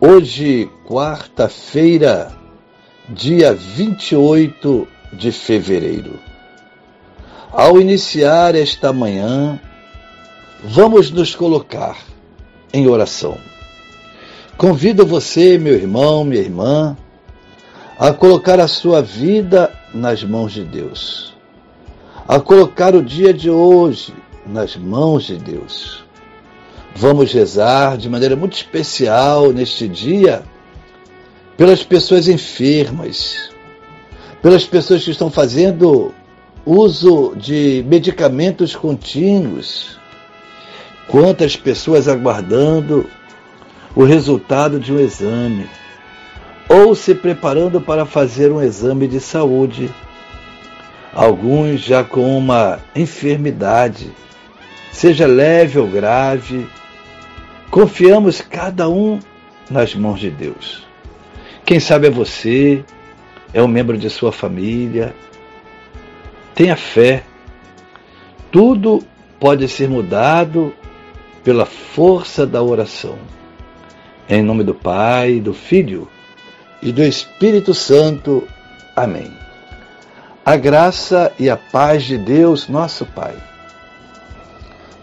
Hoje, quarta-feira, dia 28 de fevereiro. Ao iniciar esta manhã, vamos nos colocar em oração. Convido você, meu irmão, minha irmã, a colocar a sua vida nas mãos de Deus, a colocar o dia de hoje nas mãos de Deus Vamos rezar de maneira muito especial neste dia pelas pessoas enfermas, pelas pessoas que estão fazendo uso de medicamentos contínuos. Quantas pessoas aguardando o resultado de um exame ou se preparando para fazer um exame de saúde. Alguns já com uma enfermidade, seja leve ou grave, Confiamos cada um nas mãos de Deus. Quem sabe é você, é um membro de sua família. Tenha fé. Tudo pode ser mudado pela força da oração. Em nome do Pai, do Filho e do Espírito Santo. Amém. A graça e a paz de Deus, nosso Pai,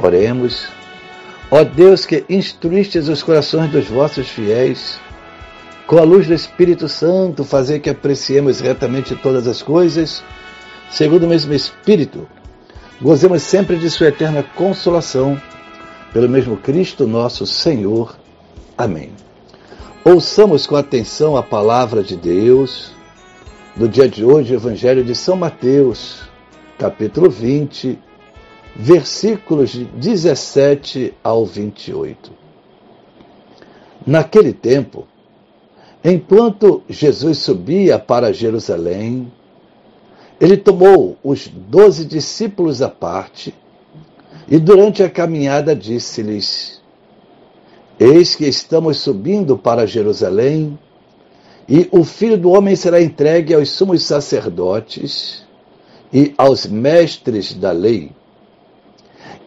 Oremos. Ó Deus que instruístes os corações dos vossos fiéis, com a luz do Espírito Santo, fazer que apreciemos retamente todas as coisas, segundo o mesmo Espírito, gozemos sempre de Sua eterna consolação, pelo mesmo Cristo nosso Senhor. Amém. Ouçamos com atenção a palavra de Deus, no dia de hoje, o Evangelho de São Mateus, capítulo 20, versículos de 17 ao 28. Naquele tempo, enquanto Jesus subia para Jerusalém, ele tomou os doze discípulos à parte e, durante a caminhada, disse-lhes: Eis que estamos subindo para Jerusalém, e o filho do homem será entregue aos sumos sacerdotes e aos mestres da lei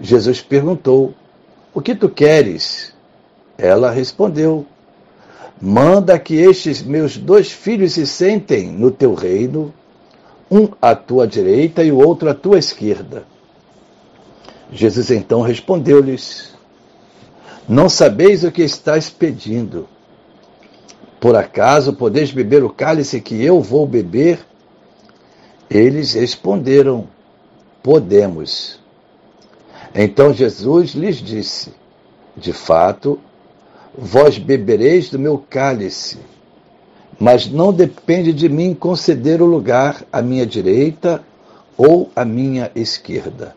Jesus perguntou: O que tu queres? Ela respondeu: Manda que estes meus dois filhos se sentem no teu reino, um à tua direita e o outro à tua esquerda. Jesus então respondeu-lhes: Não sabeis o que estás pedindo. Por acaso podeis beber o cálice que eu vou beber? Eles responderam: Podemos. Então Jesus lhes disse: De fato, vós bebereis do meu cálice, mas não depende de mim conceder o lugar à minha direita ou à minha esquerda.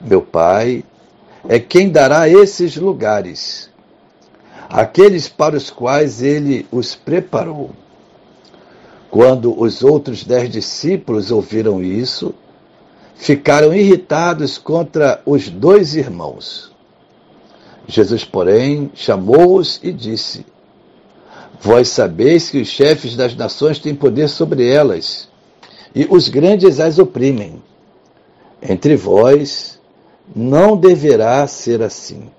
Meu Pai é quem dará esses lugares, aqueles para os quais ele os preparou. Quando os outros dez discípulos ouviram isso, ficaram irritados contra os dois irmãos. Jesus, porém, chamou-os e disse: Vós sabeis que os chefes das nações têm poder sobre elas, e os grandes as oprimem. Entre vós não deverá ser assim.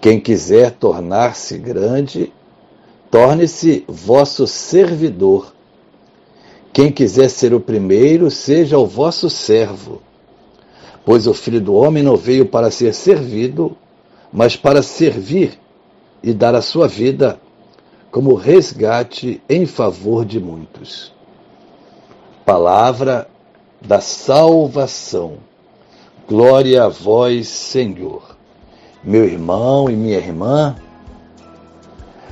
Quem quiser tornar-se grande, torne-se vosso servidor. Quem quiser ser o primeiro, seja o vosso servo. Pois o Filho do Homem não veio para ser servido, mas para servir e dar a sua vida como resgate em favor de muitos. Palavra da salvação. Glória a vós, Senhor. Meu irmão e minha irmã,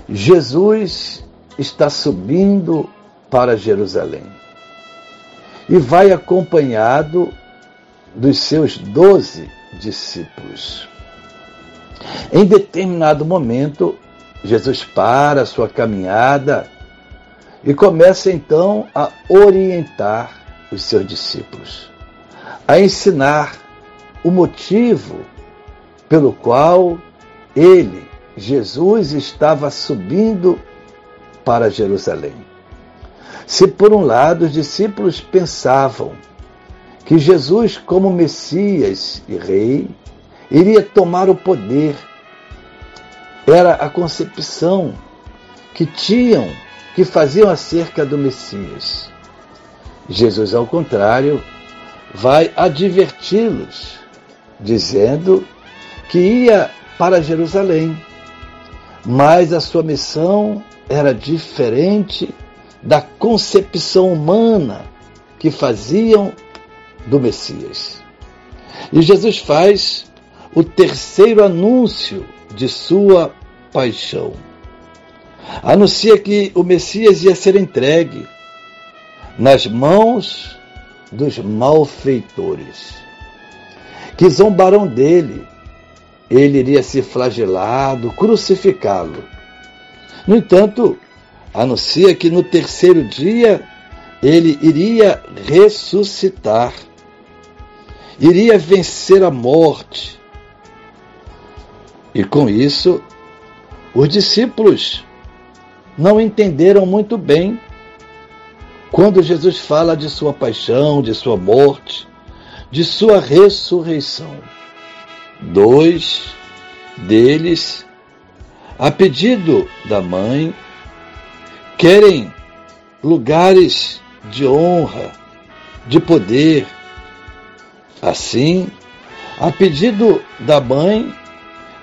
Jesus está subindo para Jerusalém e vai acompanhado dos seus doze discípulos. Em determinado momento, Jesus para a sua caminhada e começa então a orientar os seus discípulos, a ensinar o motivo pelo qual ele, Jesus, estava subindo para Jerusalém. Se por um lado os discípulos pensavam que Jesus, como Messias e Rei, iria tomar o poder era a concepção que tinham, que faziam acerca do Messias. Jesus, ao contrário, vai adverti-los, dizendo que ia para Jerusalém, mas a sua missão era diferente da concepção humana que faziam do Messias. E Jesus faz o terceiro anúncio de sua paixão. Anuncia que o Messias ia ser entregue nas mãos dos malfeitores, que zombarão dele. Ele iria ser flagelado, crucificá-lo. No entanto, anuncia que no terceiro dia ele iria ressuscitar, iria vencer a morte, e com isso, os discípulos não entenderam muito bem quando Jesus fala de sua paixão, de sua morte, de sua ressurreição. Dois deles, a pedido da mãe, querem lugares de honra, de poder. Assim, a pedido da mãe,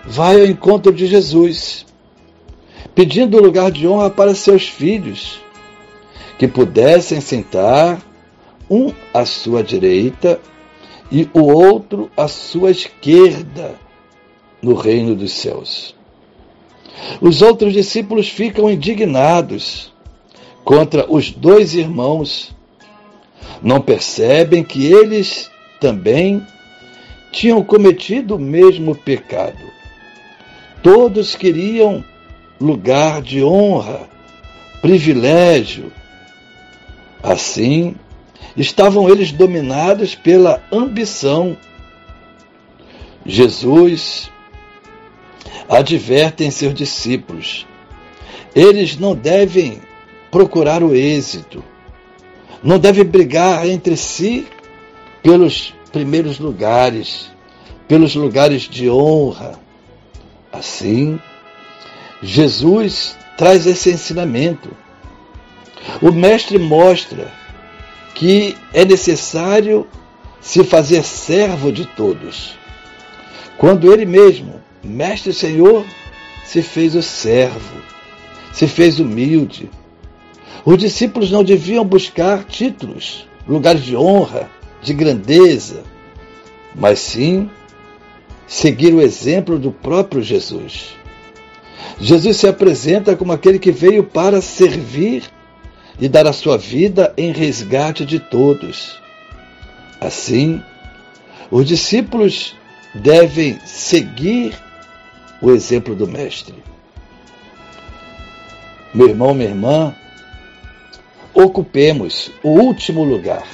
vai ao encontro de Jesus, pedindo lugar de honra para seus filhos, que pudessem sentar um à sua direita e o outro à sua esquerda no reino dos céus. Os outros discípulos ficam indignados contra os dois irmãos. Não percebem que eles também tinham cometido o mesmo pecado. Todos queriam lugar de honra, privilégio. Assim, estavam eles dominados pela ambição. Jesus adverte em seus discípulos: eles não devem procurar o êxito, não devem brigar entre si pelos primeiros lugares, pelos lugares de honra Assim, Jesus traz esse ensinamento. O Mestre mostra que é necessário se fazer servo de todos. Quando ele mesmo, Mestre Senhor, se fez o servo, se fez humilde. Os discípulos não deviam buscar títulos, lugares de honra, de grandeza, mas sim seguir o exemplo do próprio Jesus. Jesus se apresenta como aquele que veio para servir e dar a sua vida em resgate de todos. Assim, os discípulos devem seguir o exemplo do Mestre. Meu irmão, minha irmã, ocupemos o último lugar.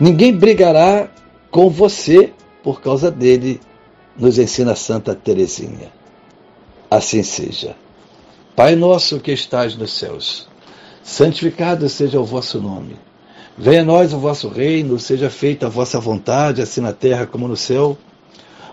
Ninguém brigará com você por causa dele nos ensina Santa Teresinha. Assim seja. Pai nosso que estais nos céus, santificado seja o vosso nome. Venha a nós o vosso reino, seja feita a vossa vontade, assim na terra como no céu.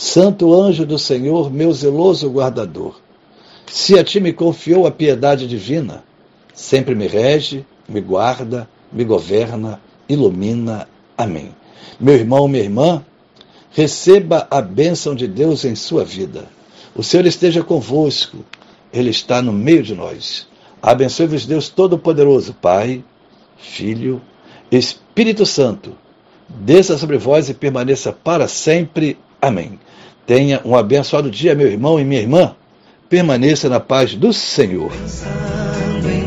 Santo anjo do Senhor, meu zeloso guardador, se a ti me confiou a piedade divina, sempre me rege, me guarda, me governa, ilumina. Amém. Meu irmão, minha irmã, receba a bênção de Deus em sua vida. O Senhor esteja convosco, Ele está no meio de nós. Abençoe-vos, Deus Todo-Poderoso, Pai, Filho, Espírito Santo. Desça sobre vós e permaneça para sempre. Amém. Tenha um abençoado dia, meu irmão e minha irmã. Permaneça na paz do Senhor. Pensando em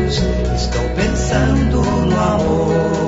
Deus, estou pensando no amor.